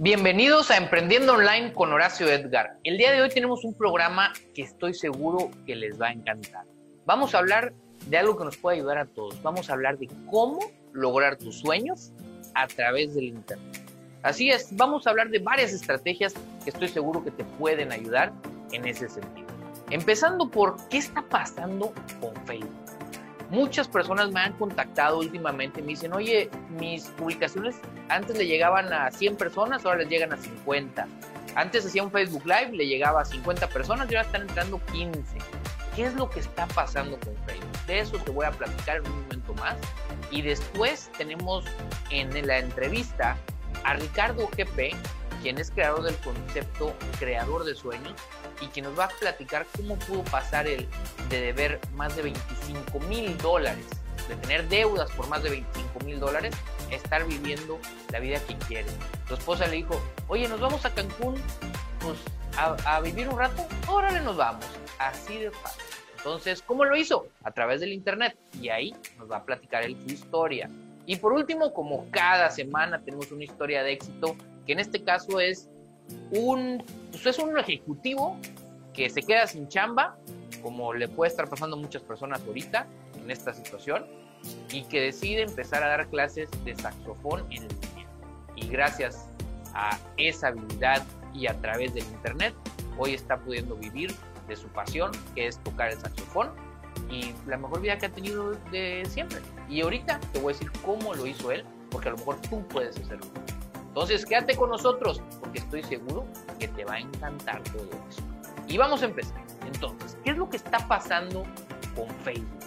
Bienvenidos a Emprendiendo Online con Horacio Edgar. El día de hoy tenemos un programa que estoy seguro que les va a encantar. Vamos a hablar de algo que nos puede ayudar a todos. Vamos a hablar de cómo lograr tus sueños a través del Internet. Así es, vamos a hablar de varias estrategias que estoy seguro que te pueden ayudar en ese sentido. Empezando por qué está pasando con Facebook. Muchas personas me han contactado últimamente y me dicen, oye, mis publicaciones antes le llegaban a 100 personas, ahora les llegan a 50. Antes hacía un Facebook Live, le llegaba a 50 personas y ahora están entrando 15. ¿Qué es lo que está pasando con Facebook? De eso te voy a platicar en un momento más. Y después tenemos en la entrevista a Ricardo GP, quien es creador del concepto Creador de Sueños, y que nos va a platicar cómo pudo pasar el de deber más de 25 mil dólares, de tener deudas por más de 25 mil dólares, estar viviendo la vida que quiere. Su esposa le dijo, oye, nos vamos a Cancún, pues a, vivir un rato, órale nos vamos. Así de fácil. Entonces, ¿cómo lo hizo? A través del Internet. Y ahí nos va a platicar él su historia. Y por último, como cada semana tenemos una historia de éxito, que en este caso es un, pues es un ejecutivo que se queda sin chamba, como le puede estar pasando a muchas personas ahorita en esta situación, y que decide empezar a dar clases de saxofón en línea. Y gracias a esa habilidad y a través del Internet, hoy está pudiendo vivir de su pasión, que es tocar el saxofón, y la mejor vida que ha tenido de siempre. Y ahorita te voy a decir cómo lo hizo él, porque a lo mejor tú puedes hacerlo. Entonces, quédate con nosotros porque estoy seguro que te va a encantar todo eso. Y vamos a empezar. Entonces, ¿qué es lo que está pasando con Facebook?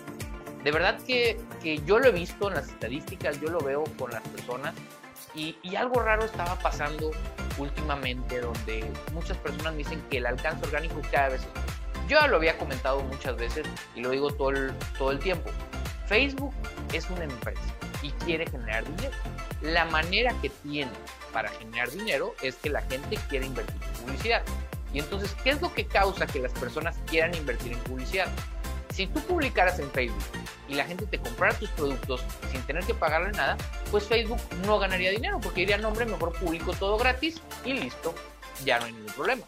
De verdad que, que yo lo he visto en las estadísticas, yo lo veo con las personas y, y, algo raro estaba pasando últimamente donde muchas personas me dicen que el alcance orgánico cada vez yo ya lo había comentado muchas veces y lo digo todo el, todo el tiempo. Facebook es una empresa y quiere generar dinero. La manera que tiene para generar dinero es que la gente quiere invertir en publicidad. Y entonces, ¿qué es lo que causa que las personas quieran invertir en publicidad? Si tú publicaras en Facebook y la gente te comprara tus productos sin tener que pagarle nada, pues Facebook no ganaría dinero porque diría, nombre, mejor publico todo gratis y listo, ya no hay ningún problema.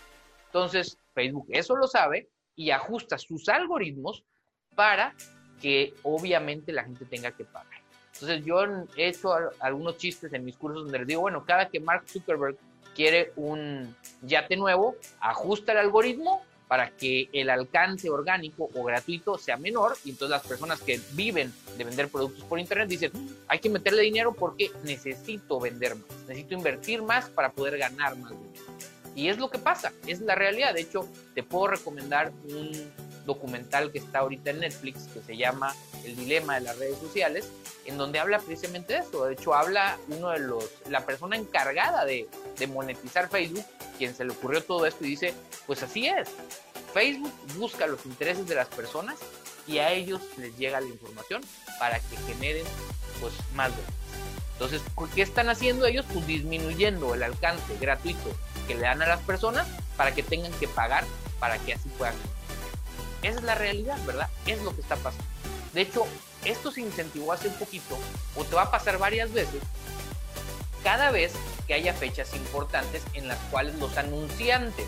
Entonces, Facebook eso lo sabe y ajusta sus algoritmos para que obviamente la gente tenga que pagar. Entonces yo he hecho algunos chistes en mis cursos donde les digo, bueno, cada que Mark Zuckerberg quiere un yate nuevo, ajusta el algoritmo para que el alcance orgánico o gratuito sea menor y entonces las personas que viven de vender productos por internet dicen, hay que meterle dinero porque necesito vender más, necesito invertir más para poder ganar más dinero. Y es lo que pasa, es la realidad. De hecho, te puedo recomendar un documental que está ahorita en Netflix que se llama El dilema de las redes sociales, en donde habla precisamente de eso. De hecho, habla uno de los, la persona encargada de, monetizar Facebook, quien se le ocurrió todo esto y dice, pues así es. Facebook busca los intereses de las personas y a ellos les llega la información para que generen pues más ventas. Entonces, ¿qué están haciendo ellos? Pues disminuyendo el alcance gratuito que le dan a las personas para que tengan que pagar para que así puedan. Esa es la realidad, ¿verdad? Es lo que está pasando. De hecho, esto se incentivó hace un poquito, o te va a pasar varias veces, cada vez que haya fechas importantes en las cuales los anunciantes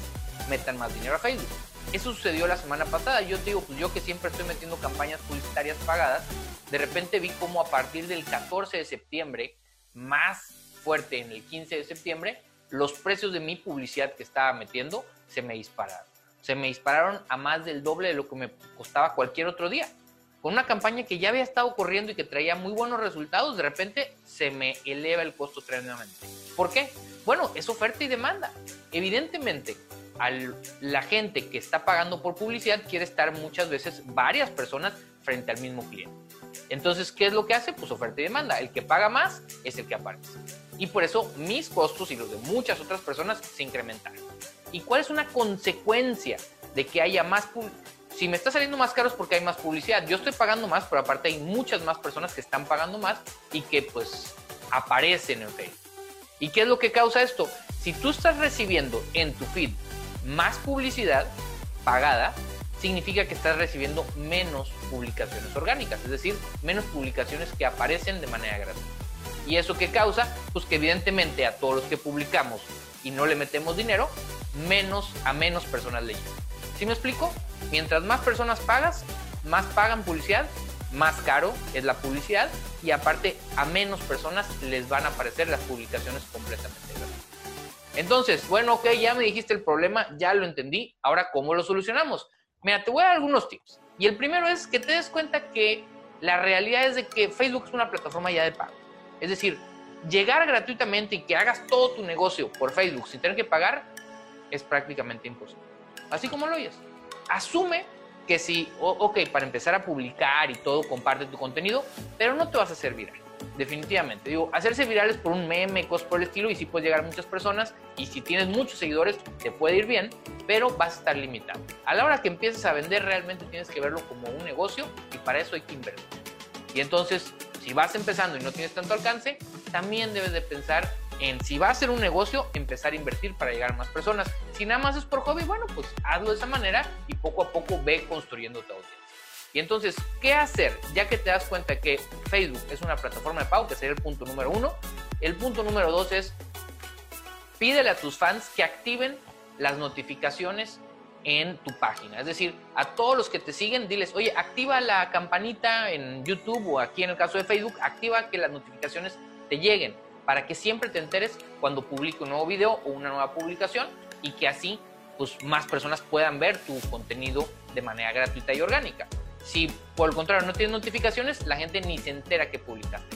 metan más dinero a Facebook. Eso sucedió la semana pasada. Yo te digo, pues yo que siempre estoy metiendo campañas publicitarias pagadas, de repente vi como a partir del 14 de septiembre, más fuerte en el 15 de septiembre, los precios de mi publicidad que estaba metiendo se me dispararon. Se me dispararon a más del doble de lo que me costaba cualquier otro día. Con una campaña que ya había estado corriendo y que traía muy buenos resultados, de repente se me eleva el costo tremendamente. ¿Por qué? Bueno, es oferta y demanda. Evidentemente, la gente que está pagando por publicidad quiere estar muchas veces varias personas frente al mismo cliente. Entonces, ¿qué es lo que hace? Pues oferta y demanda. El que paga más es el que aparece y por eso mis costos y los de muchas otras personas se incrementaron. ¿Y cuál es una consecuencia de que haya más si me está saliendo más caro es porque hay más publicidad. Yo estoy pagando más, pero aparte hay muchas más personas que están pagando más y que pues aparecen en Facebook. ¿Y qué es lo que causa esto? Si tú estás recibiendo en tu feed más publicidad pagada, significa que estás recibiendo menos publicaciones orgánicas, es decir, menos publicaciones que aparecen de manera gratuita. ¿Y eso qué causa? Pues que evidentemente a todos los que publicamos y no le metemos dinero, menos a menos personas le llegan. ¿Sí me explico? Mientras más personas pagas, más pagan publicidad, más caro es la publicidad y aparte a menos personas les van a aparecer las publicaciones completamente gratuitas. Entonces, bueno, ok, ya me dijiste el problema, ya lo entendí, ahora ¿cómo lo solucionamos? Mira, te voy a dar algunos tips. Y el primero es que te des cuenta que la realidad es de que Facebook es una plataforma ya de pago. Es decir, llegar gratuitamente y que hagas todo tu negocio por Facebook sin tener que pagar es prácticamente imposible. Así como lo oyes. Asume que si, ok, para empezar a publicar y todo, comparte tu contenido, pero no te vas a hacer viral. Definitivamente. Digo, hacerse viral es por un meme, cosas por el estilo, y sí puedes llegar a muchas personas, y si tienes muchos seguidores, te puede ir bien, pero vas a estar limitado. A la hora que empieces a vender, realmente tienes que verlo como un negocio, y para eso hay que invertir. Y entonces, si vas empezando y no tienes tanto alcance, también debes de pensar en si va a ser un negocio, empezar a invertir para llegar a más personas. Si nada más es por hobby, bueno, pues hazlo de esa manera y poco a poco ve construyendo tu audiencia. Y entonces, ¿qué hacer? Ya que te das cuenta que Facebook es una plataforma de pago, que sería el punto número uno. El punto número dos es, pídele a tus fans que activen las notificaciones en tu página. Es decir, a todos los que te siguen, diles, oye, activa la campanita en YouTube o aquí en el caso de Facebook, activa que las notificaciones te lleguen para que siempre te enteres cuando publique un nuevo video o una nueva publicación y que así pues, más personas puedan ver tu contenido de manera gratuita y orgánica. Si por el contrario no tienes notificaciones, la gente ni se entera que publicaste.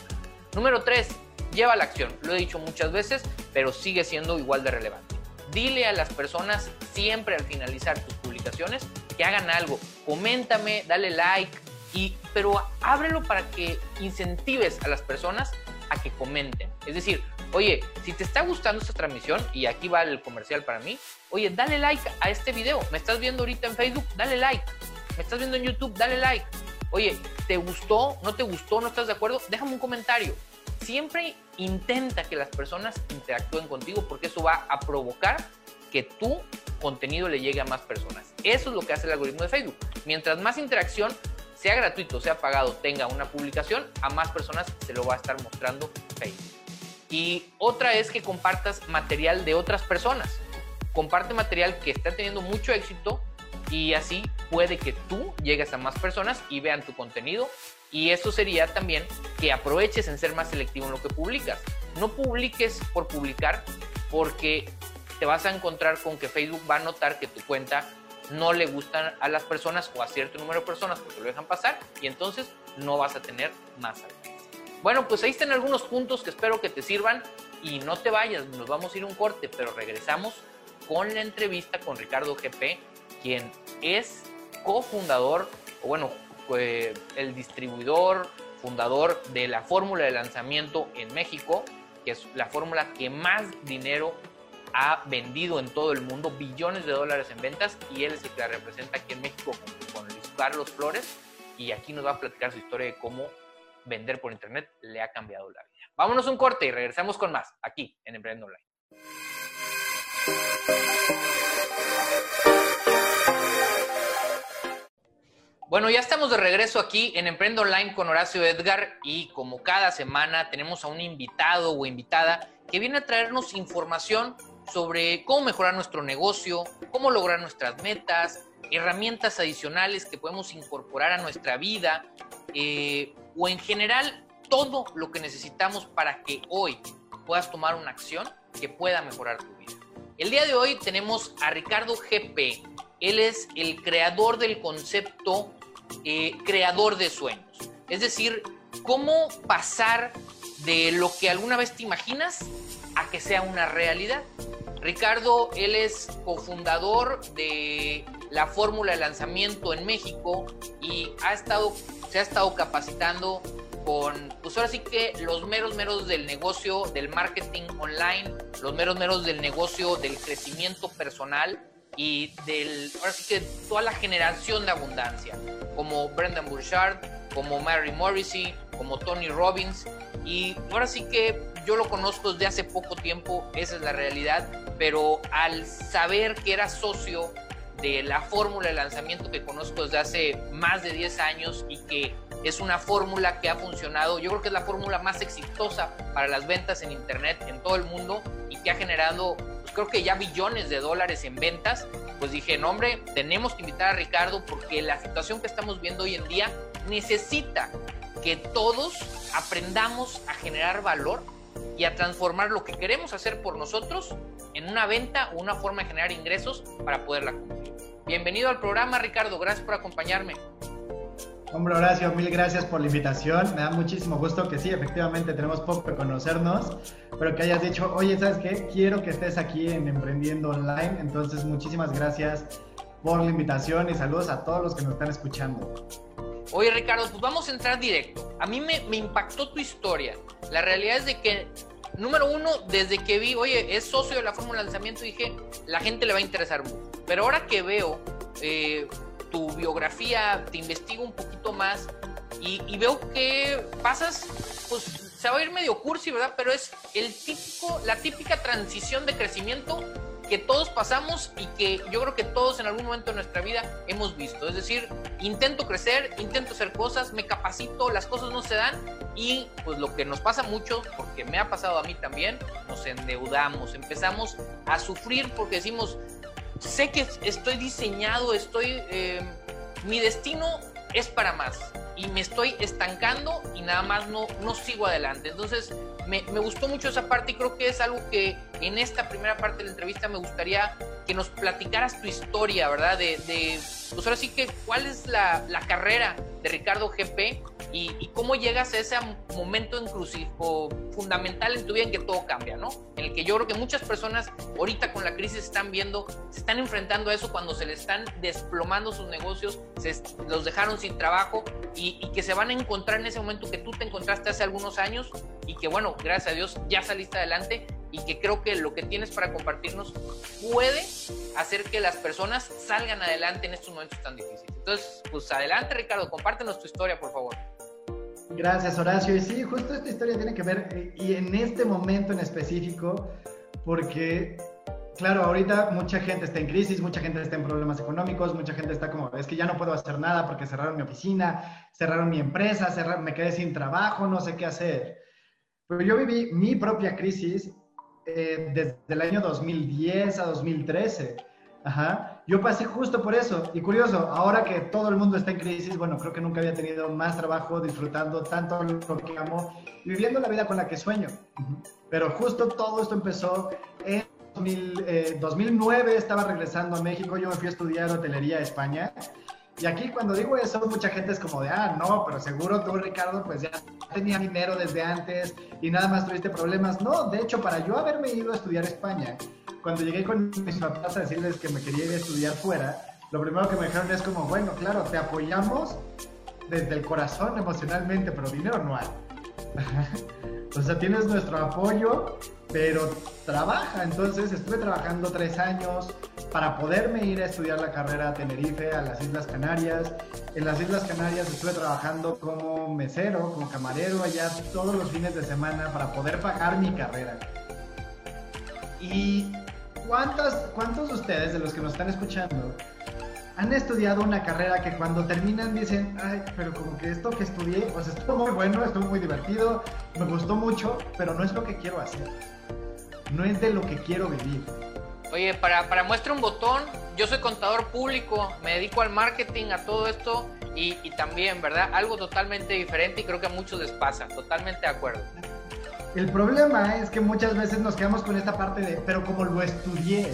Número 3. Lleva la acción. Lo he dicho muchas veces, pero sigue siendo igual de relevante. Dile a las personas siempre al finalizar tus publicaciones que hagan algo. Coméntame, dale like, y, pero ábrelo para que incentives a las personas a que comenten. Es decir, oye, si te está gustando esta transmisión, y aquí va el comercial para mí, oye, dale like a este video. Me estás viendo ahorita en Facebook, dale like. Me estás viendo en YouTube, dale like. Oye, ¿te gustó? ¿No te gustó? ¿No estás de acuerdo? Déjame un comentario. Siempre intenta que las personas interactúen contigo porque eso va a provocar que tu contenido le llegue a más personas. Eso es lo que hace el algoritmo de Facebook. Mientras más interacción, sea gratuito, sea pagado, tenga una publicación, a más personas se lo va a estar mostrando Facebook. Y otra es que compartas material de otras personas. Comparte material que está teniendo mucho éxito y así puede que tú llegues a más personas y vean tu contenido. Y eso sería también que aproveches en ser más selectivo en lo que publicas. No publiques por publicar porque te vas a encontrar con que Facebook va a notar que tu cuenta no le gustan a las personas o a cierto número de personas porque lo dejan pasar y entonces no vas a tener más alcance. Bueno, pues ahí están algunos puntos que espero que te sirvan y no te vayas, nos vamos a ir un corte, pero regresamos con la entrevista con Ricardo GP, quien es cofundador, o bueno, el distribuidor, fundador de la fórmula de lanzamiento en México, que es la fórmula que más dinero ha vendido en todo el mundo billones de dólares en ventas y él es el que la representa aquí en México con, Luis Carlos Flores y aquí nos va a platicar su historia de cómo vender por internet le ha cambiado la vida. Vámonos un corte y regresamos con más aquí en Emprendo Online. Bueno, ya estamos de regreso aquí en Emprendo Online con Horacio Edgar y como cada semana tenemos a un invitado o invitada que viene a traernos información sobre cómo mejorar nuestro negocio, cómo lograr nuestras metas, herramientas adicionales que podemos incorporar a nuestra vida eh, o en general todo lo que necesitamos para que hoy puedas tomar una acción que pueda mejorar tu vida. El día de hoy tenemos a Ricardo GP. Él es el creador del concepto eh, creador de sueños. Es decir, cómo pasar de lo que alguna vez te imaginas a que sea una realidad. Ricardo, él es cofundador de la fórmula de lanzamiento en México y ha estado, se ha estado capacitando con, pues ahora sí que los meros meros del negocio, del marketing online, los meros meros del negocio, del crecimiento personal y del, ahora sí que toda la generación de abundancia, como Brendan Burchard, como Mary Morrissey, como Tony Robbins. Y ahora sí que yo lo conozco desde hace poco tiempo, esa es la realidad, pero al saber que era socio de la fórmula de lanzamiento que conozco desde hace más de 10 años y que es una fórmula que ha funcionado, yo creo que es la fórmula más exitosa para las ventas en Internet en todo el mundo y que ha generado creo que ya billones de dólares en ventas, pues dije, no hombre, tenemos que invitar a Ricardo porque la situación que estamos viendo hoy en día necesita que todos aprendamos a generar valor y a transformar lo que queremos hacer por nosotros en una venta o una forma de generar ingresos para poderla cumplir. Bienvenido al programa, Ricardo. Gracias por acompañarme. Hombre Horacio, mil gracias por la invitación. Me da muchísimo gusto que sí, efectivamente tenemos poco que conocernos, pero que hayas dicho, oye, ¿sabes qué? Quiero que estés aquí en Emprendiendo Online. Entonces, muchísimas gracias por la invitación y saludos a todos los que nos están escuchando. Oye, Ricardo, pues vamos a entrar directo. A mí me, impactó tu historia. La realidad es de que número uno, desde que vi, oye, es socio de la fórmula de lanzamiento, dije, la gente le va a interesar mucho. Pero ahora que veo eh, tu biografía, te investigo un poquito más y, veo que pasas, pues se va a ir medio cursi, ¿verdad? Pero es el típico, la típica transición de crecimiento que todos pasamos y que yo creo que todos en algún momento de nuestra vida hemos visto. Es decir, intento crecer, intento hacer cosas, me capacito, las cosas no se dan y pues lo que nos pasa mucho, porque me ha pasado a mí también, nos endeudamos, empezamos a sufrir porque decimos, sé que estoy diseñado, estoy, eh, mi destino es para más y me estoy estancando y nada más no, no sigo adelante. Entonces, me, me, gustó mucho esa parte y creo que es algo que en esta primera parte de la entrevista me gustaría que nos platicaras tu historia, ¿verdad? De, pues ahora sí que, ¿cuál es la, la carrera de Ricardo GP y, cómo llegas a ese momento inclusivo fundamental en tu vida en que todo cambia, ¿no? En el que yo creo que muchas personas ahorita con la crisis están viendo, se están enfrentando a eso cuando se les están desplomando sus negocios, se los dejaron sin trabajo y que se van a encontrar en ese momento que tú te encontraste hace algunos años y que bueno, gracias a Dios ya saliste adelante y que creo que lo que tienes para compartirnos puede hacer que las personas salgan adelante en estos momentos tan difíciles. Entonces, pues adelante Ricardo, compártenos tu historia, por favor. Gracias Horacio. Y sí, justo esta historia tiene que ver, eh, y en este momento en específico, porque, claro, ahorita mucha gente está en crisis, mucha gente está en problemas económicos, mucha gente está como, es que ya no puedo hacer nada porque cerraron mi oficina, cerraron mi empresa, cerraron, me quedé sin trabajo, no sé qué hacer. Pero yo viví mi propia crisis eh, desde el año 2010 a 2013. Ajá. Yo pasé justo por eso. Y curioso, ahora que todo el mundo está en crisis, bueno, creo que nunca había tenido más trabajo disfrutando tanto lo que amo y viviendo la vida con la que sueño. Pero justo todo esto empezó en 2009, eh, estaba regresando a México, yo me fui a estudiar hotelería a España y aquí cuando digo eso, mucha gente es como de, ah, no, pero seguro tú, Ricardo, pues ya tenía dinero desde antes y nada más tuviste problemas. No, de hecho, para yo haberme ido a estudiar España, cuando llegué con mis papás a decirles que me quería ir a estudiar fuera, lo primero que me dijeron es como, bueno, claro, te apoyamos desde el corazón emocionalmente, pero dinero no hay. o sea, tienes nuestro apoyo, pero trabaja. Entonces estuve trabajando tres años para poderme ir a estudiar la carrera a Tenerife, a las Islas Canarias. En las Islas Canarias estuve trabajando como mesero, como camarero allá todos los fines de semana para poder pagar mi carrera. ¿Y cuántos, cuántos de ustedes, de los que nos están escuchando, han estudiado una carrera que cuando terminan dicen, ay, pero como que esto que estudié, pues estuvo muy bueno, estuvo muy divertido, me gustó mucho, pero no es lo que quiero hacer. No es de lo que quiero vivir. Oye, para, para muestra un botón, yo soy contador público, me dedico al marketing, a todo esto y, y también, ¿verdad? Algo totalmente diferente y creo que a muchos les pasa, totalmente de acuerdo. El problema es que muchas veces nos quedamos con esta parte de, pero como lo estudié,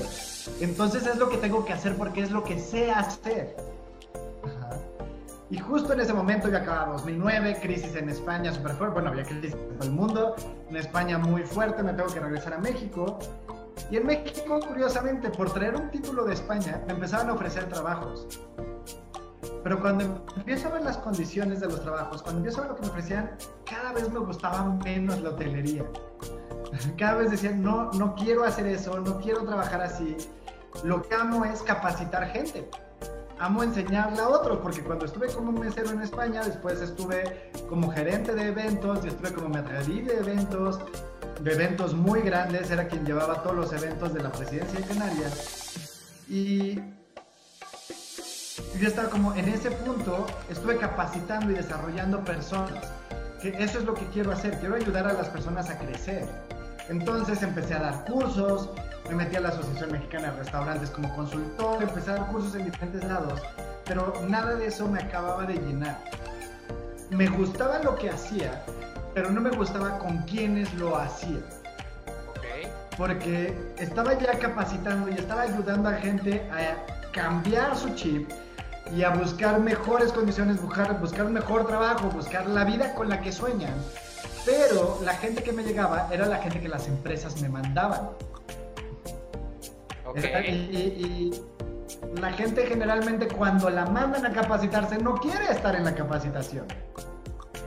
entonces es lo que tengo que hacer porque es lo que sé hacer. Y justo en ese momento ya acababa 2009, crisis en España súper fuerte, bueno, había crisis en todo el mundo, en España muy fuerte, me tengo que regresar a México. Y en México, curiosamente, por traer un título de España, me empezaban a ofrecer trabajos. Pero cuando empiezo a ver las condiciones de los trabajos, cuando empiezo a ver lo que me ofrecían, cada vez me gustaba menos la hotelería. Cada vez decían, no, no quiero hacer eso, no quiero trabajar así. Lo que amo es capacitar gente. Amo enseñarle a otros, porque cuando estuve como mesero en España, después estuve como gerente de eventos y estuve como mercadí de eventos, de eventos muy grandes, era quien llevaba todos los eventos de la presidencia de Canarias. Y yo estaba como en ese punto, estuve capacitando y desarrollando personas. Que eso es lo que quiero hacer, quiero ayudar a las personas a crecer. Entonces empecé a dar cursos, me metí a la Asociación Mexicana de Restaurantes como consultor, empecé a dar cursos en diferentes lados, pero nada de eso me acababa de llenar. Me gustaba lo que hacía, pero no me gustaba con quienes lo hacía. Porque estaba ya capacitando y estaba ayudando a gente a cambiar su chip y a buscar mejores condiciones, buscar, buscar mejor trabajo, buscar la vida con la que sueñan. Pero la gente que me llegaba era la gente que las empresas me mandaban. Y, la gente generalmente cuando la mandan a capacitarse no quiere estar en la capacitación.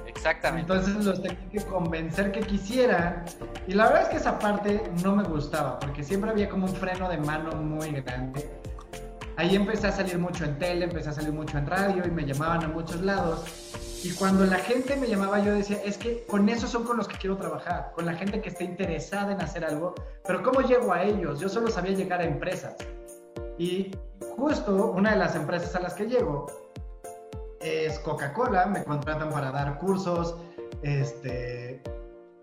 Exactamente. Entonces los tenía que convencer que quisieran. Y la verdad es que esa parte no me gustaba, porque siempre había como un freno de mano muy grande. Ahí empecé a salir mucho en tele, empecé a salir mucho en radio y me llamaban a muchos lados. Y cuando la gente me llamaba, yo decía, es que con esos son con los que quiero trabajar, con la gente que esté interesada en hacer algo, pero ¿cómo llego a ellos? Yo solo sabía llegar a empresas. Y justo una de las empresas a las que llego es Coca-Cola, me contratan para dar cursos, este,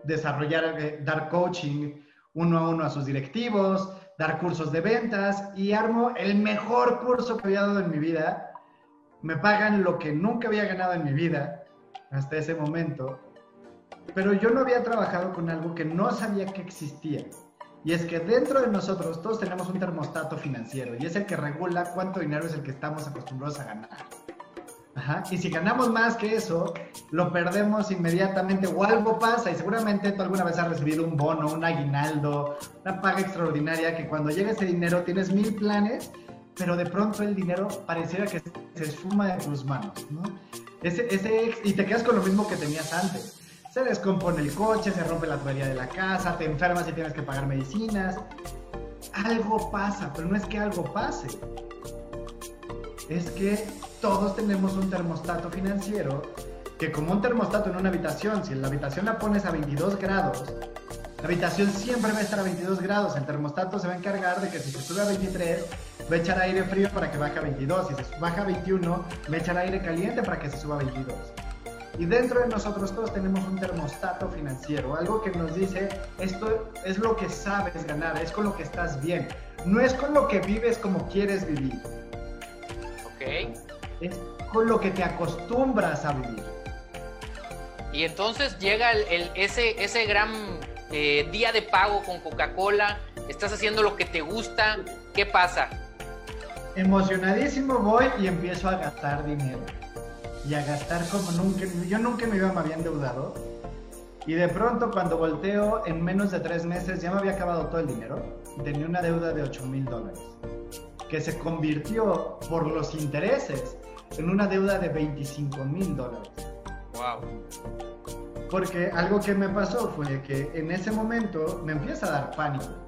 desarrollar, eh, dar coaching uno a uno a sus directivos, dar cursos de ventas y armo el mejor curso que había dado en mi vida me pagan lo que nunca había ganado en mi vida hasta ese momento, pero yo no había trabajado con algo que no sabía que existía. Y es que dentro de nosotros todos tenemos un termostato financiero y es el que regula cuánto dinero es el que estamos acostumbrados a ganar. Ajá. Y si ganamos más que eso, lo perdemos inmediatamente o algo pasa y seguramente tú alguna vez has recibido un bono, un aguinaldo, una paga extraordinaria que cuando llega ese dinero tienes mil planes pero de pronto el dinero pareciera que se esfuma de tus manos, ¿no? Ese, ese, y te quedas con lo mismo que tenías antes. Se descompone el coche, se rompe la tubería de la casa, te enfermas y tienes que pagar medicinas. Algo pasa, pero no es que algo pase. Es que todos tenemos un termostato financiero que como un termostato en una habitación, si en la habitación la pones a 22 grados, la habitación siempre va a estar a 22 grados. El termostato se va a encargar de que si se sube a 23, va a echar aire frío para que baje a 22. Si se baja a 21, va a echar aire caliente para que se suba a 22. Y dentro de nosotros todos tenemos un termostato financiero, algo que nos dice, esto es lo que sabes ganar, es con lo que estás bien, no es con lo que vives como quieres vivir. Ok. Es con lo que te acostumbras a vivir. Y entonces llega el, ese, ese gran eh, día de pago con Coca-Cola, estás haciendo lo que te gusta, ¿qué pasa? emocionadísimo voy y empiezo a gastar dinero. Y a gastar como nunca, yo nunca me iba, me había endeudado. Y de pronto cuando volteo, en menos de tres meses ya me había acabado todo el dinero. Tenía una deuda de 8 mil dólares, que se convirtió por los intereses en una deuda de 25 mil dólares. Wow. Porque algo que me pasó fue que en ese momento me empieza a dar pánico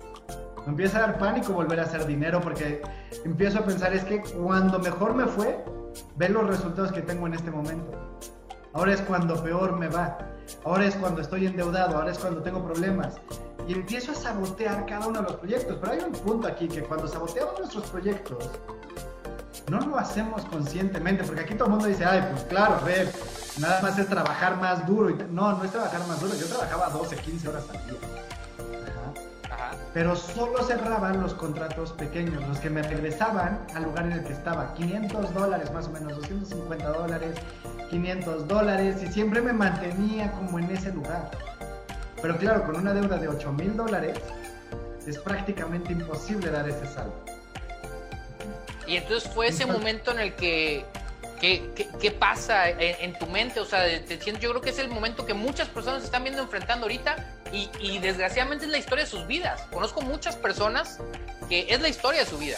me empieza a dar pánico volver a hacer dinero porque empiezo a pensar es que cuando mejor me fue, ve los resultados que tengo en este momento. Ahora es cuando peor me va. Ahora es cuando estoy endeudado. Ahora es cuando tengo problemas. Y empiezo a sabotear cada uno de los proyectos. Pero hay un punto aquí que cuando saboteamos nuestros proyectos, no lo hacemos conscientemente. Porque aquí todo el mundo dice, ay, pues claro, a ver, nada más es trabajar más duro. No, no es trabajar más duro. Yo trabajaba 12, 15 horas al día pero solo cerraban los contratos pequeños, los que me regresaban al lugar en el que estaba, 500 dólares más o menos, 250 dólares, 500 dólares, y siempre me mantenía como en ese lugar. Pero claro, con una deuda de 8 mil dólares, es prácticamente imposible dar ese salto. Y entonces fue ese momento en el que ¿Qué, pasa en, tu mente? O sea, te siento, yo creo que es el momento que muchas personas están viendo enfrentando ahorita y, y, desgraciadamente es la historia de sus vidas. Conozco muchas personas que es la historia de su vida.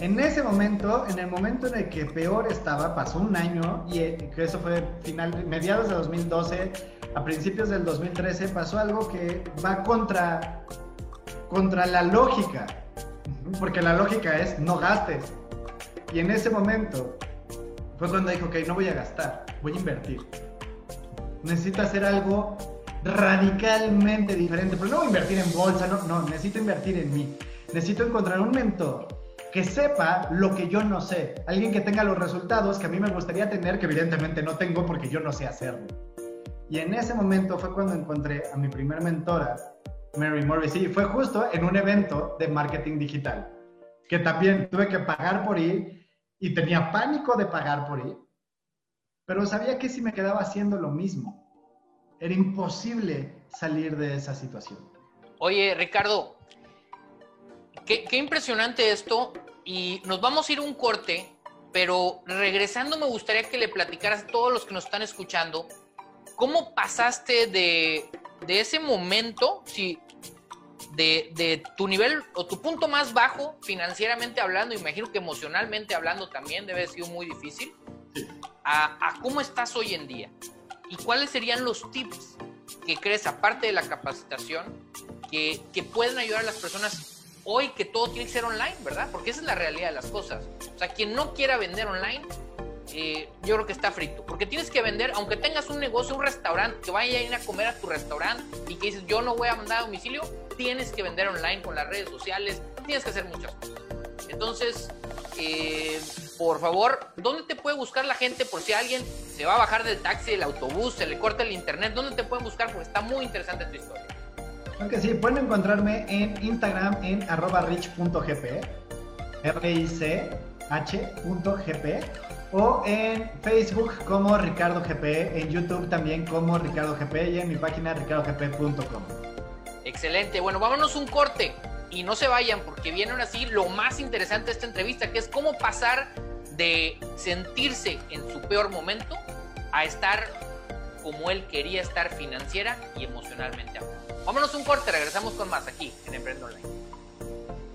En ese momento, en el momento en el que peor estaba, pasó un año y eh, eso fue final, mediados de 2012, a principios del 2013, pasó algo que va contra, contra la lógica. Porque la lógica es no gastes, y en ese momento fue cuando dijo, ok, no voy a gastar, voy a invertir. Necesito hacer algo radicalmente diferente, pero no voy a invertir en bolsa, no, no, necesito invertir en mí. Necesito encontrar un mentor que sepa lo que yo no sé, alguien que tenga los resultados que a mí me gustaría tener, que evidentemente no tengo porque yo no sé hacerlo. Y en ese momento fue cuando encontré a mi primer mentora, Mary Morrissey, fue justo en un evento de marketing digital, que también tuve que pagar por ir y tenía pánico de pagar por ir, pero sabía que si me quedaba haciendo lo mismo, era imposible salir de esa situación. Oye, Ricardo, qué, qué impresionante esto y nos vamos a ir un corte, pero regresando me gustaría que le platicaras a todos los que nos están escuchando, ¿cómo pasaste de, de ese momento, si, de, de, tu nivel o tu punto más bajo financieramente hablando, imagino que emocionalmente hablando también debe haber sido muy difícil, a, a cómo estás hoy en día? ¿Y cuáles serían los tips que crees, aparte de la capacitación, que, que pueden ayudar a las personas hoy que todo tiene que ser online, ¿verdad? Porque esa es la realidad de las cosas. O sea, quien no quiera vender online, eh, yo creo que está frito. Porque tienes que vender, aunque tengas un negocio, un restaurante, que vaya a ir a comer a tu restaurante y que dices, yo no voy a mandar a domicilio, tienes que vender online con las redes sociales, tienes que hacer muchas cosas. Entonces, eh, por favor, ¿dónde te puede buscar la gente por si alguien se va a bajar del taxi, del autobús, se le corta el internet? ¿Dónde te pueden buscar? Porque está muy interesante tu historia. Aunque sí, pueden encontrarme en Instagram en arroba rich.gp, R-I-C-H.gp, o en Facebook como Ricardo GP, en YouTube también como Ricardo GP y en mi página ricardogp.com. Excelente, bueno, vámonos un corte y no se vayan porque viene así lo más interesante de esta entrevista, que es cómo pasar de sentirse en su peor momento a estar como él quería estar financiera y emocionalmente. Vámonos un corte, regresamos con más aquí en Emprendo Online.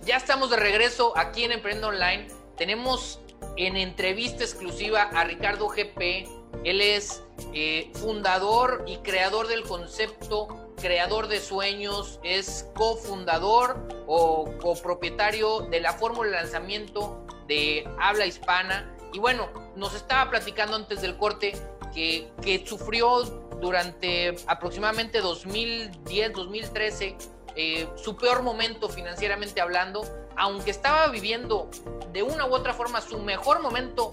Ya estamos de regreso aquí en Emprendo Online. Tenemos en entrevista exclusiva a Ricardo GP. Él es eh, fundador y creador del concepto creador de sueños, es cofundador o copropietario de la fórmula de lanzamiento de habla hispana. Y bueno, nos estaba platicando antes del corte que, que sufrió durante aproximadamente 2010, 2013, eh, su peor momento financieramente hablando, aunque estaba viviendo de una u otra forma su mejor momento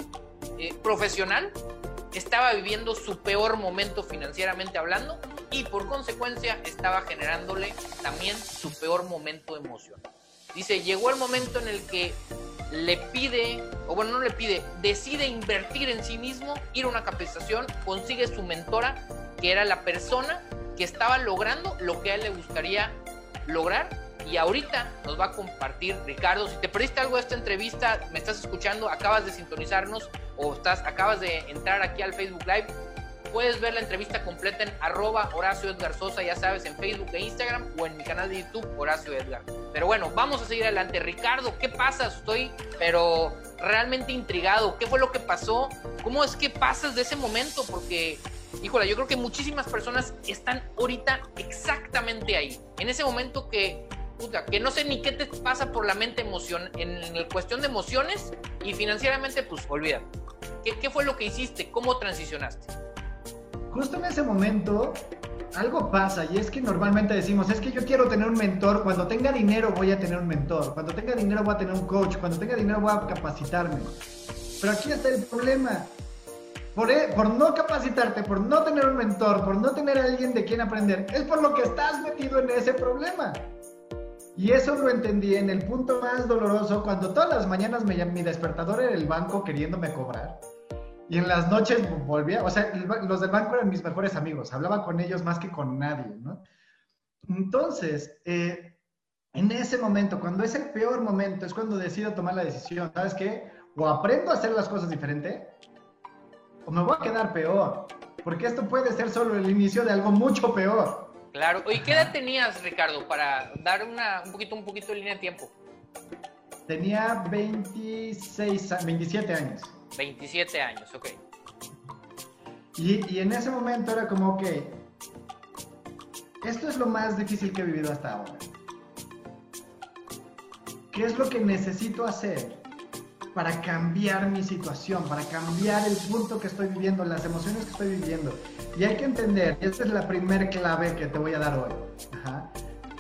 eh, profesional, estaba viviendo su peor momento financieramente hablando y por consecuencia estaba generándole también su peor momento emocional. Dice, llegó el momento en el que le pide, o bueno, no le pide, decide invertir en sí mismo, ir a una capacitación, consigue su mentora, que era la persona que estaba logrando lo que a él le gustaría lograr. Y ahorita nos va a compartir Ricardo. Si te perdiste algo de esta entrevista, me estás escuchando, acabas de sintonizarnos o estás, acabas de entrar aquí al Facebook Live, Puedes ver la entrevista completa en arroba Horacio Edgar Sosa, ya sabes, en Facebook e Instagram o en mi canal de YouTube, Horacio Edgar. Pero bueno, vamos a seguir adelante. Ricardo, ¿qué pasa? Estoy, pero realmente intrigado. ¿Qué fue lo que pasó? ¿Cómo es que pasas de ese momento? Porque, híjola, yo creo que muchísimas personas están ahorita exactamente ahí. En ese momento que Puta, que no sé ni qué te pasa por la mente emoción, en, cuestión de emociones y financieramente, pues olvídate. ¿Qué, ¿Qué, fue lo que hiciste? ¿Cómo transicionaste? justo en ese momento algo pasa y es que normalmente decimos, es que yo quiero tener un mentor, cuando tenga dinero voy a tener un mentor, cuando tenga dinero voy a tener un coach, cuando tenga dinero voy a capacitarme. Pero aquí está el problema. Por, e, por no capacitarte, por no tener un mentor, por no tener alguien de quien aprender, es por lo que estás metido en ese problema. Y eso lo entendí en el punto más doloroso cuando todas las mañanas me, mi despertador era el banco queriéndome cobrar y en las noches volvía, o sea, los del banco eran mis mejores amigos, hablaba con ellos más que con nadie, ¿no? Entonces, eh, en ese momento, cuando es el peor momento, es cuando decido tomar la decisión, ¿sabes qué? O aprendo a hacer las cosas diferente, o me voy a quedar peor, porque esto puede ser solo el inicio de algo mucho peor. Claro, ¿y qué edad tenías, Ricardo, para dar una, un poquito, un poquito de línea de tiempo? Tenía 26, 27 años. 27 años, ok. Y, y, en ese momento era como, que esto es lo más difícil que he vivido hasta ahora. ¿Qué es lo que necesito hacer para cambiar mi situación, para cambiar el punto que estoy viviendo, las emociones que estoy viviendo? Y hay que entender, esta es la primera clave que te voy a dar hoy.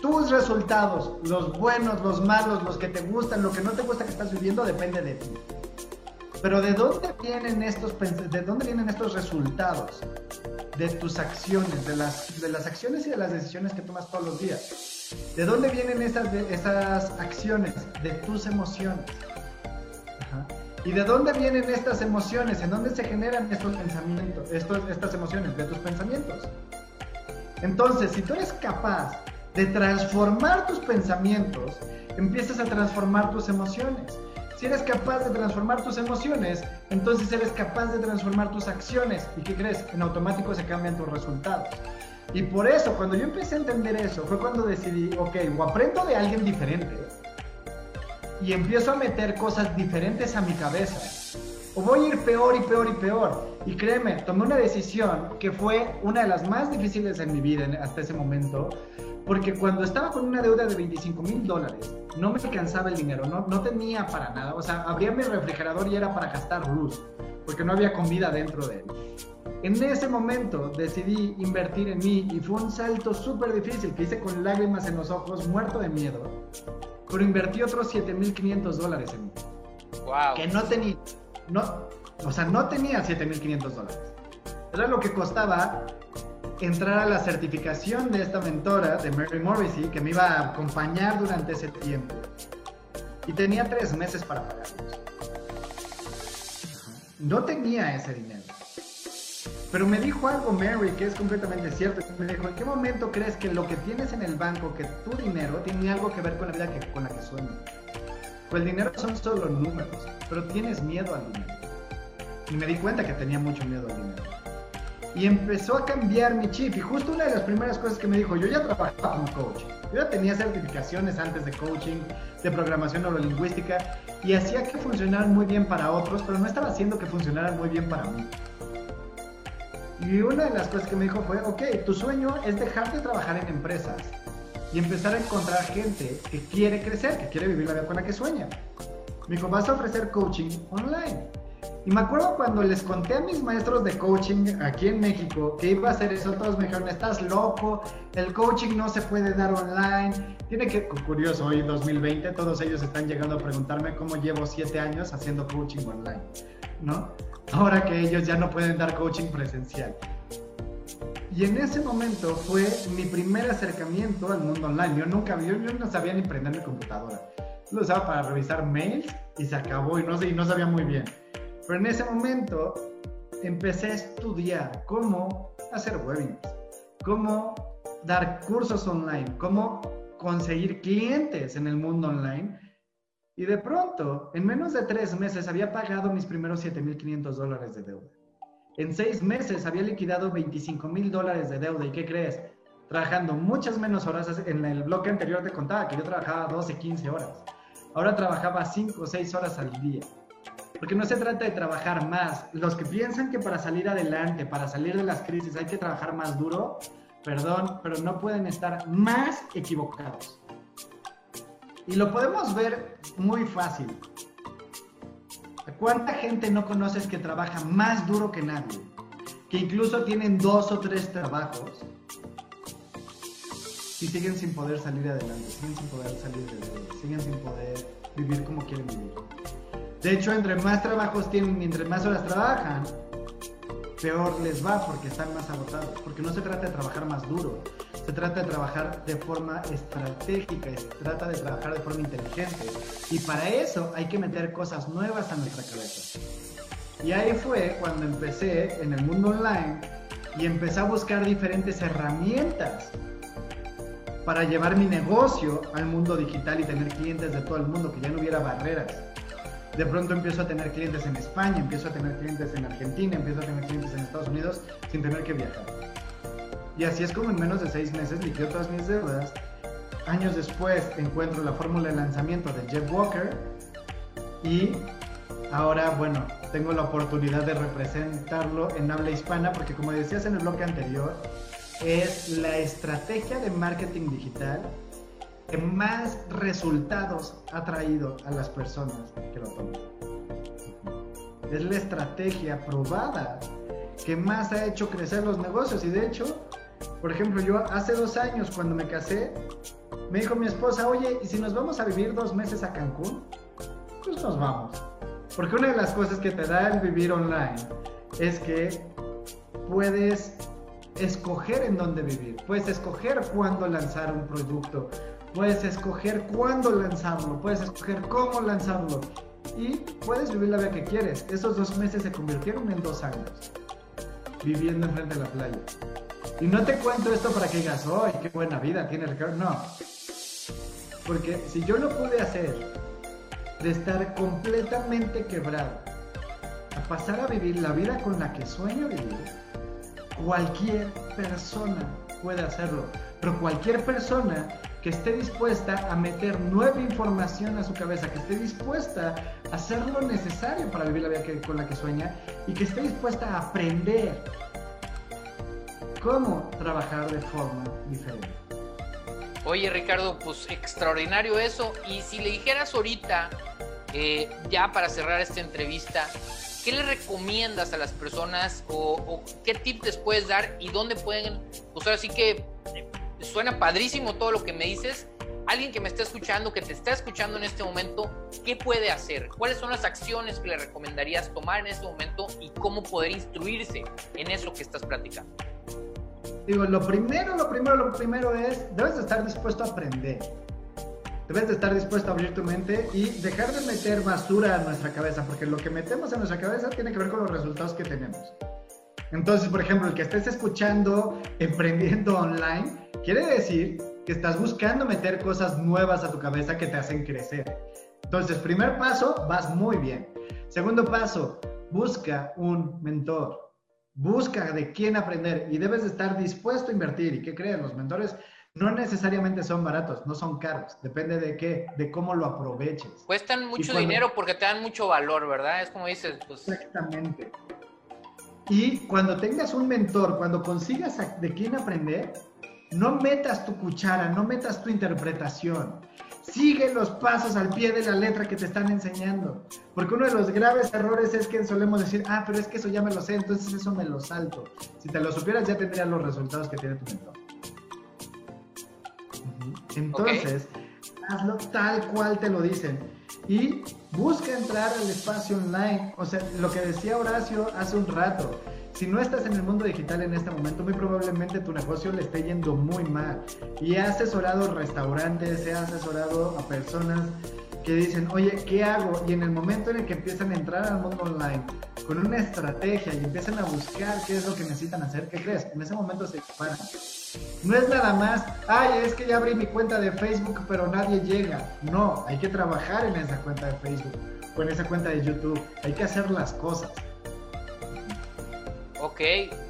Tus resultados, los buenos, los malos, los que te gustan, lo que no te gusta que estás viviendo, depende de ti. Pero ¿de dónde vienen estos, de dónde vienen estos resultados? De tus acciones, de las, de las acciones y de las decisiones que tomas todos los días. ¿De dónde vienen esas, esas acciones? De tus emociones. ¿Y de dónde vienen estas emociones? ¿En dónde se generan estos pensamientos, estos, estas emociones? De tus pensamientos. Entonces, si tú eres capaz de transformar tus pensamientos, empiezas a transformar tus emociones. Si eres capaz de transformar tus emociones, entonces eres capaz de transformar tus acciones. ¿Y qué crees? En automático se cambian tus resultados. Y por eso, cuando yo empecé a entender eso, fue cuando decidí, ok, o aprendo de alguien diferente y empiezo a meter cosas diferentes a mi cabeza, o voy a ir peor y peor y peor. Y créeme, tomé una decisión que fue una de las más difíciles en mi vida hasta ese momento, porque cuando estaba con una deuda de 25 mil dólares, no me alcanzaba el dinero, no, no tenía para nada. O sea, abría mi refrigerador y era para gastar luz, porque no había comida dentro de él. En ese momento decidí invertir en mí y fue un salto súper difícil que hice con lágrimas en los ojos, muerto de miedo. Pero invertí otros 7.500 dólares en mí. Wow. Que no tenía, no, o sea, no tenía 7.500 dólares. Era lo que costaba entrar a la certificación de esta mentora, de Mary Morrissey, que me iba a acompañar durante ese tiempo. Y tenía tres meses para pagarlos. No tenía ese dinero. Pero me dijo algo Mary que es completamente cierto. Me dijo, ¿en qué momento crees que lo que tienes en el banco, que tu dinero, tiene algo que ver con la vida que, con la que sueñas? Pues el dinero son solo números, pero tienes miedo al dinero. Y me di cuenta que tenía mucho miedo al dinero y empezó a cambiar mi chip. Y justo una de las primeras cosas que me dijo, yo ya trabajaba como coach, yo ya tenía certificaciones antes de coaching, de programación neurolingüística, y hacía que funcionaran muy bien para otros, pero no estaba haciendo que funcionaran muy bien para mí. Y una de las cosas que me dijo fue, ok, tu sueño es dejar de trabajar en empresas y empezar a encontrar gente que quiere crecer, que quiere vivir la vida con la que sueña. Me dijo, vas a ofrecer coaching online. Y me acuerdo cuando les conté a mis maestros de coaching aquí en México que iba a hacer eso, todos me dijeron, estás loco, el coaching no se puede dar online. Tiene que, curioso, hoy 2020, todos ellos están llegando a preguntarme cómo llevo siete años haciendo coaching online, ¿no? Ahora que ellos ya no pueden dar coaching presencial. Y en ese momento fue mi primer acercamiento al mundo online. Yo nunca, yo, yo no sabía ni prender mi computadora. Lo usaba para revisar mails y se acabó y no, y no sabía muy bien. Pero en ese momento empecé a estudiar cómo hacer webinars, cómo dar cursos online, cómo conseguir clientes en el mundo online. Y de pronto, en menos de tres meses, había pagado mis primeros 7.500 dólares de deuda. En seis meses había liquidado 25 mil dólares de deuda. ¿Y qué crees? Trabajando muchas menos horas. En el bloque anterior te contaba que yo trabajaba 12, 15 horas. Ahora trabajaba 5 o 6 horas al día. Porque no se trata de trabajar más. Los que piensan que para salir adelante, para salir de las crisis hay que trabajar más duro, perdón, pero no pueden estar más equivocados. Y lo podemos ver muy fácil. ¿Cuánta gente no conoces que trabaja más duro que nadie? Que incluso tienen dos o tres trabajos y siguen sin poder salir adelante, siguen sin poder salir de deuda, siguen sin poder vivir como quieren vivir. De hecho, entre más trabajos tienen y entre más horas trabajan, peor les va porque están más agotados. Porque no se trata de trabajar más duro, se trata de trabajar de forma estratégica, se trata de trabajar de forma inteligente. Y para eso hay que meter cosas nuevas a nuestra cabeza. Y ahí fue cuando empecé en el mundo online y empecé a buscar diferentes herramientas para llevar mi negocio al mundo digital y tener clientes de todo el mundo, que ya no hubiera barreras de pronto empiezo a tener clientes en España, empiezo a tener clientes en Argentina, empiezo a tener clientes en Estados Unidos sin tener que viajar. Y así es como en menos de seis meses liquidé todas mis deudas. Años después encuentro la fórmula de lanzamiento de Jeff Walker y ahora, bueno, tengo la oportunidad de representarlo en habla hispana porque como decías en el bloque anterior, es la estrategia de marketing digital que más resultados ha traído a las personas que lo toman. Es la estrategia probada que más ha hecho crecer los negocios. Y de hecho, por ejemplo, yo hace dos años cuando me casé, me dijo mi esposa, oye, ¿y si nos vamos a vivir dos meses a Cancún? Pues nos vamos. Porque una de las cosas que te da el vivir online es que puedes escoger en dónde vivir, puedes escoger cuándo lanzar un producto, puedes escoger cuándo lanzarlo, puedes escoger cómo lanzarlo y puedes vivir la vida que quieres. Esos dos meses se convirtieron en dos años viviendo enfrente de la playa. Y no te cuento esto para que digas, ¡ay, qué buena vida tiene Ricardo! No. Porque si yo lo pude hacer de estar completamente quebrado a pasar a vivir la vida con la que sueño vivir, cualquier persona puede hacerlo. Pero cualquier persona que esté dispuesta a meter nueva información a su cabeza, que esté dispuesta a hacer lo necesario para vivir la vida con la que sueña y que esté dispuesta a aprender cómo trabajar de forma diferente. Oye Ricardo, pues extraordinario eso. Y si le dijeras ahorita, eh, ya para cerrar esta entrevista, ¿qué le recomiendas a las personas o, qué tips les puedes dar y dónde pueden, pues ahora sí que eh, suena padrísimo todo lo que me dices. Alguien que me está escuchando, que te está escuchando en este momento, ¿qué puede hacer? ¿Cuáles son las acciones que le recomendarías tomar en este momento y cómo poder instruirse en eso que estás platicando? Digo, lo primero, lo primero, lo primero es, debes de estar dispuesto a aprender. Debes de estar dispuesto a abrir tu mente y dejar de meter basura a nuestra cabeza, porque lo que metemos en nuestra cabeza tiene que ver con los resultados que tenemos. Entonces, por ejemplo, el que estés escuchando emprendiendo online, quiere decir que estás buscando meter cosas nuevas a tu cabeza que te hacen crecer. Entonces, primer paso, vas muy bien. Segundo paso, busca un mentor busca de quién aprender y debes de estar dispuesto a invertir. ¿Y qué creen? Los mentores no necesariamente son baratos, no son caros, depende de qué, de cómo lo aproveches. Cuestan mucho dinero porque te dan mucho valor, ¿verdad? Es como dices, pues... Exactamente. Y cuando tengas un mentor, cuando consigas de quién aprender, no metas tu cuchara, no metas tu interpretación. Sigue los pasos al pie de la letra que te están enseñando. Porque uno de los graves errores es que solemos decir, ah, pero es que eso ya me lo sé, entonces eso me lo salto. Si te lo supieras, ya tendrías los resultados que tiene tu mentor. Entonces, hazlo tal cual te lo dicen. Y busca entrar al espacio online. O sea, lo que decía Horacio hace un rato si no estás en el mundo digital en este momento, muy probablemente tu negocio le esté yendo muy mal. Y he asesorado restaurantes, he asesorado a personas que dicen, oye, ¿qué hago? Y en el momento en el que empiezan a entrar al mundo online con una estrategia y empiezan a buscar qué es lo que necesitan hacer, ¿qué crees? En ese momento se disparan. No es nada más, ay, es que ya abrí mi cuenta de Facebook, pero nadie llega. No, hay que trabajar en esa cuenta de Facebook o en esa cuenta de YouTube. Hay que hacer las cosas. Ok,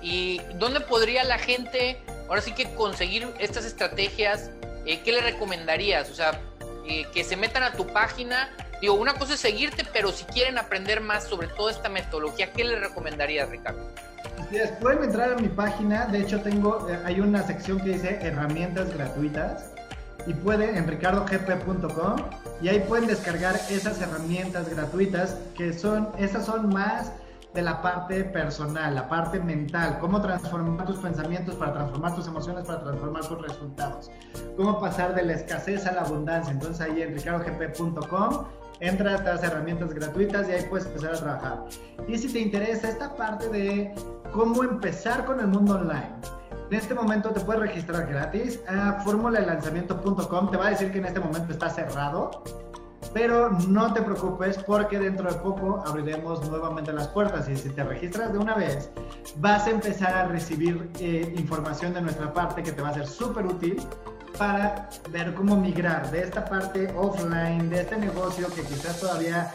¿y dónde podría la gente ahora sí que conseguir estas estrategias? Eh, ¿Qué le recomendarías? O sea, eh, que se metan a tu página. Digo, una cosa es seguirte, pero si quieren aprender más sobre toda esta metodología, ¿qué le recomendarías, Ricardo? pueden entrar a mi página, de hecho tengo, eh, hay una sección que dice herramientas gratuitas y pueden en ricardogp.com y ahí pueden descargar esas herramientas gratuitas que son, esas son más de la parte personal, la parte mental, cómo transformar tus pensamientos para transformar tus emociones, para transformar tus resultados, cómo pasar de la escasez a la abundancia. Entonces ahí en ricardogp.com entra a estas herramientas gratuitas y ahí puedes empezar a trabajar. Y si te interesa esta parte de cómo empezar con el mundo online, en este momento te puedes registrar gratis a formuladelanzamiento.com. Te va a decir que en este momento está cerrado pero no te preocupes porque dentro de poco abriremos nuevamente las puertas y si te registras de una vez vas a empezar a recibir eh, información de nuestra parte que te va a ser súper útil para ver cómo migrar de esta parte offline, de este negocio que quizás todavía,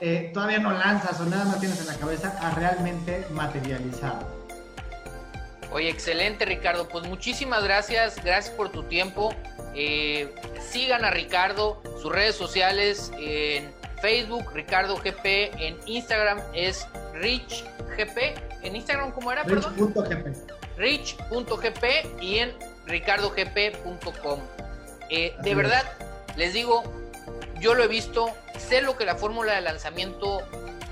eh, todavía no lanzas o nada más tienes en la cabeza a realmente materializado. Oye, excelente Ricardo, pues muchísimas gracias, gracias por tu tiempo. Eh, sigan a Ricardo, sus redes sociales en Facebook, Ricardo GP, en Instagram es RichGP. ¿En Instagram cómo era? Rich.gp. Rich.gp y en ricardogp.com. Eh, de verdad, les digo, yo lo he visto, sé lo que la fórmula de lanzamiento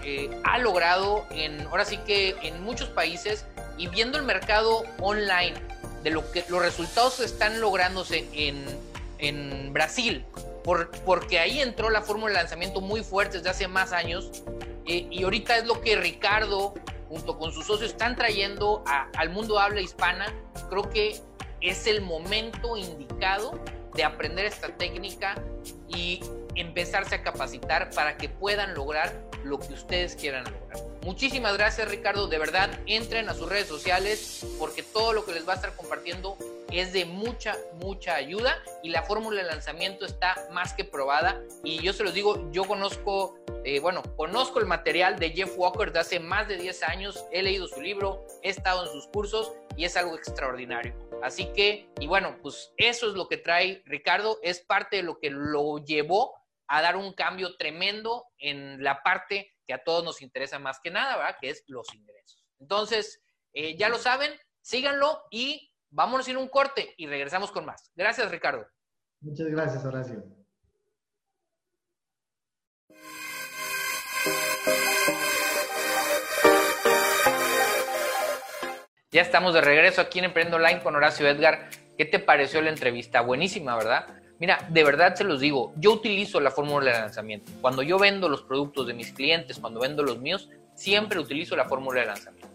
eh, ha logrado en, ahora sí que en muchos países y viendo el mercado online de lo que los resultados están lográndose en, Brasil, por, porque ahí entró la fórmula de lanzamiento muy fuerte desde hace más años. eh, y ahorita es lo que Ricardo junto con sus socios están trayendo al mundo habla hispana. Creo que es el momento indicado de aprender esta técnica y empezarse a capacitar para que puedan lograr lo que ustedes quieran lograr. Muchísimas gracias Ricardo, de verdad entren a sus redes sociales porque todo lo que les va a estar compartiendo es de mucha, mucha ayuda y la fórmula de lanzamiento está más que probada. Y yo se los digo, yo conozco, eh, bueno, conozco el material de Jeff Walker de hace más de 10 años, he leído su libro, he estado en sus cursos y es algo extraordinario. Así que, y bueno, pues eso es lo que trae Ricardo, es parte de lo que lo llevó a dar un cambio tremendo en la parte que a todos nos interesa más que nada, ¿verdad? Que es los ingresos. Entonces, eh, ya lo saben, síganlo y vámonos ir un corte y regresamos con más. Gracias, Ricardo. Muchas gracias, Horacio. Ya estamos de regreso aquí en Emprendo Online con Horacio Edgar. ¿Qué te pareció la entrevista? Buenísima, ¿verdad? Mira, de verdad se los digo, yo utilizo la fórmula de lanzamiento. Cuando yo vendo los productos de mis clientes, cuando vendo los míos, siempre utilizo la fórmula de lanzamiento.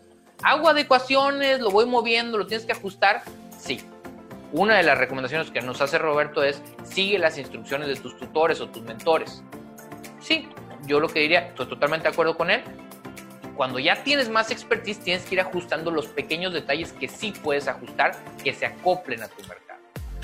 ¿Hago adecuaciones? ¿Lo voy moviendo? ¿Lo tienes que ajustar? Sí. Una de las recomendaciones que nos hace Roberto es sigue las instrucciones de tus tutores o tus mentores. Sí, yo lo que diría, estoy totalmente de acuerdo con él. Cuando ya tienes más expertise, tienes que ir ajustando los pequeños detalles que sí puedes ajustar, que se acoplen a tu mercado.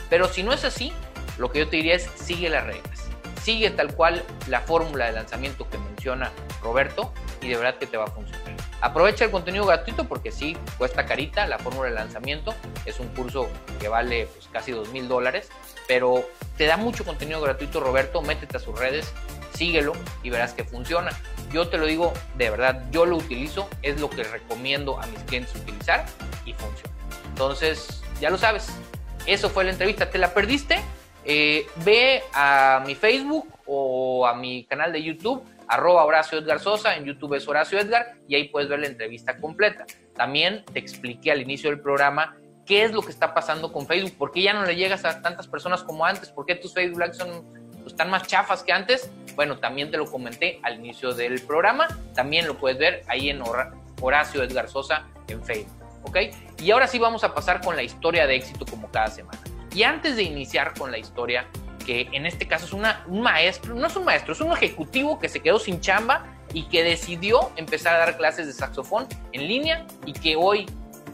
Pero si no es así, lo que yo te diría es sigue las reglas. Sigue tal cual la fórmula de lanzamiento que menciona Roberto y de verdad que te va a funcionar. Aprovecha el contenido gratuito porque sí, cuesta carita la fórmula de lanzamiento. Es un curso que vale pues, casi dos mil dólares, pero te da mucho contenido gratuito, Roberto. Métete a sus redes, síguelo y verás que funciona. Yo te lo digo de verdad, yo lo utilizo, es lo que recomiendo a mis clientes utilizar y funciona. Entonces, ya lo sabes, eso fue la entrevista. ¿Te la perdiste? Eh, ve a mi Facebook o a mi canal de YouTube, arroba Horacio Edgar Sosa, en YouTube es Horacio Edgar, y ahí puedes ver la entrevista completa. También te expliqué al inicio del programa qué es lo que está pasando con Facebook, por qué ya no le llegas a tantas personas como antes, por qué tus Facebook Likes son, están más chafas que antes. Bueno, también te lo comenté al inicio del programa, también lo puedes ver ahí en Horacio Edgar Sosa en Facebook. ¿Ok? Y ahora sí vamos a pasar con la historia de éxito como cada semana. Y antes de iniciar con la historia, que en este caso es un maestro, no es un maestro, es un ejecutivo que se quedó sin chamba y que decidió empezar a dar clases de saxofón en línea y que hoy,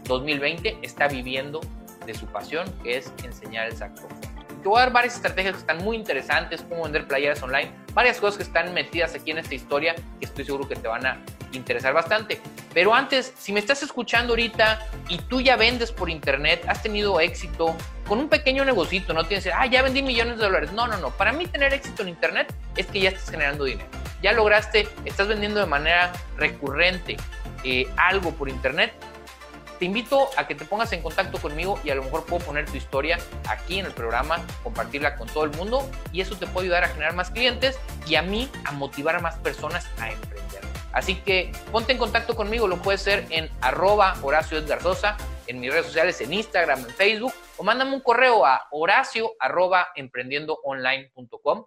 2020, está viviendo de su pasión, que es enseñar el saxofón. Te voy a dar varias estrategias que están muy interesantes, cómo vender playeras online, varias cosas que están metidas aquí en esta historia que estoy seguro que te van a interesar bastante. Pero antes, si me estás escuchando ahorita y tú ya vendes por internet, has tenido éxito con un pequeño negocito, no tienes, ah, ya vendí millones de dólares. No, no, no. Para mí tener éxito en internet es que ya estás generando dinero. Ya lograste, estás vendiendo de manera recurrente eh, algo por internet. Te invito a que te pongas en contacto conmigo y a lo mejor puedo poner tu historia aquí en el programa, compartirla con todo el mundo y eso te puede ayudar a generar más clientes y a mí a motivar a más personas a emprender. Así que ponte en contacto conmigo, lo puedes hacer en arroba Horacio Edgardosa, en mis redes sociales, en Instagram, en Facebook, o mándame un correo a horacio arroba emprendiondoonline.com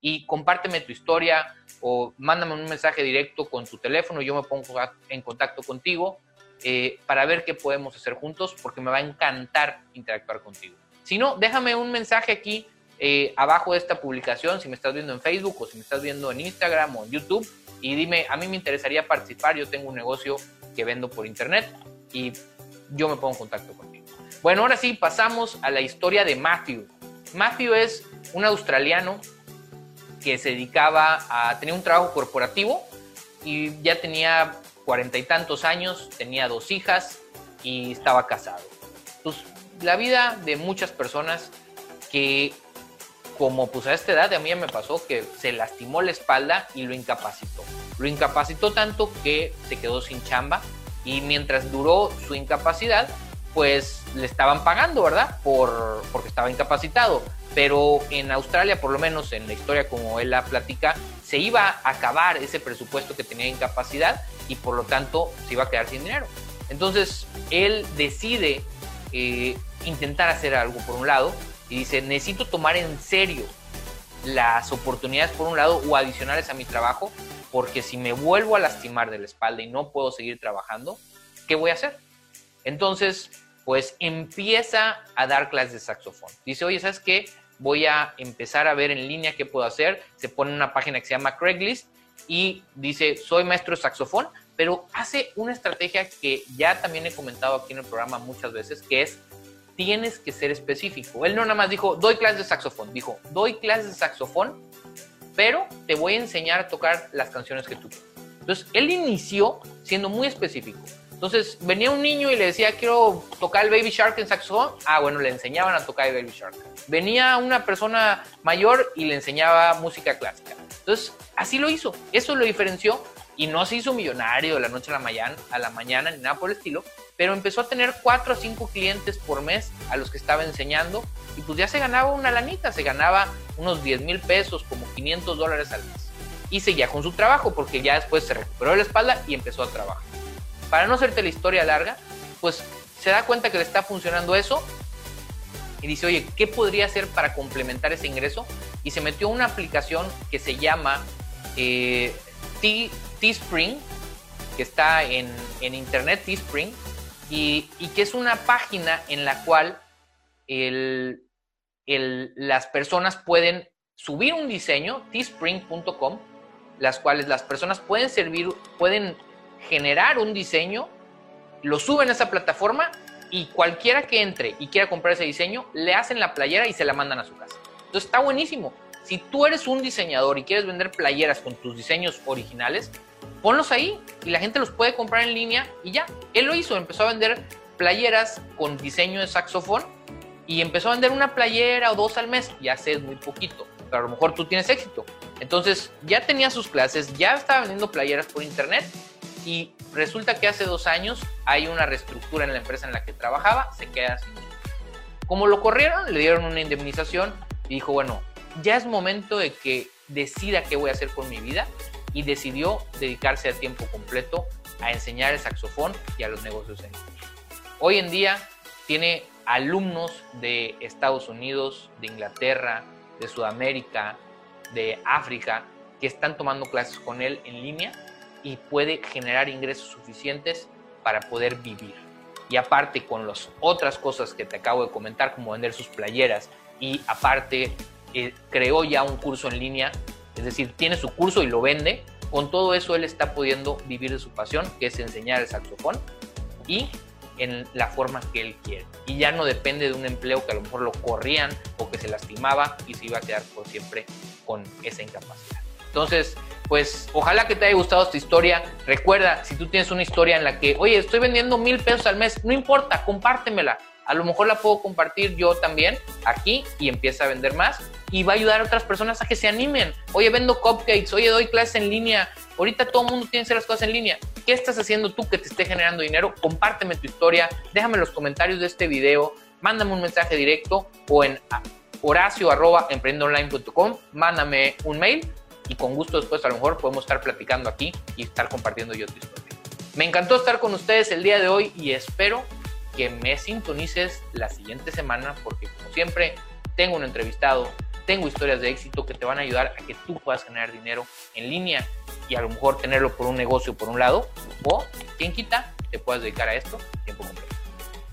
y compárteme tu historia o mándame un mensaje directo con tu teléfono, yo me pongo en contacto contigo eh, para ver qué podemos hacer juntos, porque me va a encantar interactuar contigo. Si no, déjame un mensaje aquí eh, abajo de esta publicación, si me estás viendo en Facebook o si me estás viendo en Instagram o en YouTube, y dime, a mí me interesaría participar, yo tengo un negocio que vendo por internet y yo me pongo en contacto contigo. Bueno, ahora sí, pasamos a la historia de Matthew. Matthew es un australiano que se dedicaba a tener un trabajo corporativo y ya tenía cuarenta y tantos años, tenía dos hijas y estaba casado. Pues la vida de muchas personas que como pues a esta edad a mí me pasó que se lastimó la espalda y lo incapacitó. Lo incapacitó tanto que se quedó sin chamba y mientras duró su incapacidad, pues le estaban pagando, ¿verdad? Por, porque estaba incapacitado. Pero en Australia, por lo menos en la historia como él la platica, se iba a acabar ese presupuesto que tenía incapacidad y por lo tanto se iba a quedar sin dinero. Entonces él decide eh, intentar hacer algo por un lado y dice, necesito tomar en serio las oportunidades por un lado o adicionales a mi trabajo porque si me vuelvo a lastimar de la espalda y no puedo seguir trabajando, ¿qué voy a hacer? Entonces, pues empieza a dar clases de saxofón. Dice, oye, ¿sabes qué? Voy a empezar a ver en línea qué puedo hacer. Se pone una página que se llama Craigslist y dice, soy maestro de saxofón, pero hace una estrategia que ya también he comentado aquí en el programa muchas veces, que es, tienes que ser específico. Él no nada más dijo, doy clases de saxofón, dijo, doy clases de saxofón, pero te voy a enseñar a tocar las canciones que tú quieres. Entonces, él inició siendo muy específico. Entonces, venía un niño y le decía, quiero tocar el Baby Shark en saxofón. Ah, bueno, le enseñaban a tocar el Baby Shark. Venía una persona mayor y le enseñaba música clásica. Entonces, así lo hizo. Eso lo diferenció y no se hizo millonario de la noche a la mañana, a la mañana ni nada por el estilo, pero empezó a tener cuatro o cinco clientes por mes a los que estaba enseñando y pues ya se ganaba una lanita, se ganaba unos 10 mil pesos, como 500 dólares al mes. Y seguía con su trabajo porque ya después se recuperó la espalda y empezó a trabajar. Para no hacerte la historia larga, pues se da cuenta que le está funcionando eso y dice, oye, ¿qué podría hacer para complementar ese ingreso? Y se metió una aplicación que se llama eh, Teespring, que está en, internet, Teespring, y, que es una página en la cual las personas pueden subir un diseño, teespring.com, las cuales las personas pueden servir, pueden generar un diseño, lo suben a esa plataforma y cualquiera que entre y quiera comprar ese diseño, le hacen la playera y se la mandan a su casa. Entonces está buenísimo. Si tú eres un diseñador y quieres vender playeras con tus diseños originales, ponlos ahí y la gente los puede comprar en línea y ya. Él lo hizo, empezó a vender playeras con diseño de saxofón y empezó a vender una playera o dos al mes. Ya sé, es muy poquito, pero a lo mejor tú tienes éxito. Entonces ya tenía sus clases, ya estaba vendiendo playeras por internet y resulta que hace dos años hay una reestructura en la empresa en la que trabajaba, se queda sin. Como lo corrieron, le dieron una indemnización y dijo, bueno, ya es momento de que decida qué voy a hacer con mi vida y decidió dedicarse a tiempo completo a enseñar el saxofón y a los negocios en Hoy en día tiene alumnos de Estados Unidos, de Inglaterra, de Sudamérica, de África, que están tomando clases con él en línea y puede generar ingresos suficientes para poder vivir. Y aparte con las otras cosas que te acabo de comentar, como vender sus playeras, y aparte eh, creó ya un curso en línea, es decir, tiene su curso y lo vende, con todo eso él está pudiendo vivir de su pasión, que es enseñar el saxofón, y en la forma que él quiere. Y ya no depende de un empleo que a lo mejor lo corrían o que se lastimaba y se iba a quedar por siempre con esa incapacidad. Entonces, pues ojalá que te haya gustado esta historia. Recuerda, si tú tienes una historia en la que, oye, estoy vendiendo mil pesos al mes, no importa, compártemela. A lo mejor la puedo compartir yo también aquí y empieza a vender más y va a ayudar a otras personas a que se animen. Oye, vendo cupcakes, oye, doy clases en línea. Ahorita todo el mundo tiene que hacer las cosas en línea. ¿Qué estás haciendo tú que te esté generando dinero? Compárteme tu historia, déjame en los comentarios de este video, mándame un mensaje directo o en horacio.emprendonline.com, mándame un mail y con gusto después a lo mejor podemos estar platicando aquí y estar compartiendo yo tu historia. Me encantó estar con ustedes el día de hoy y espero que me sintonices la siguiente semana porque como siempre tengo un entrevistado, tengo historias de éxito que te van a ayudar a que tú puedas generar dinero en línea y a lo mejor tenerlo por un negocio por un lado o quien quita te puedas dedicar a esto tiempo completo.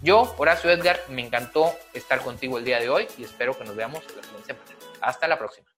Yo, Horacio Edgar, me encantó estar contigo el día de hoy y espero que nos veamos la siguiente semana. Hasta la próxima.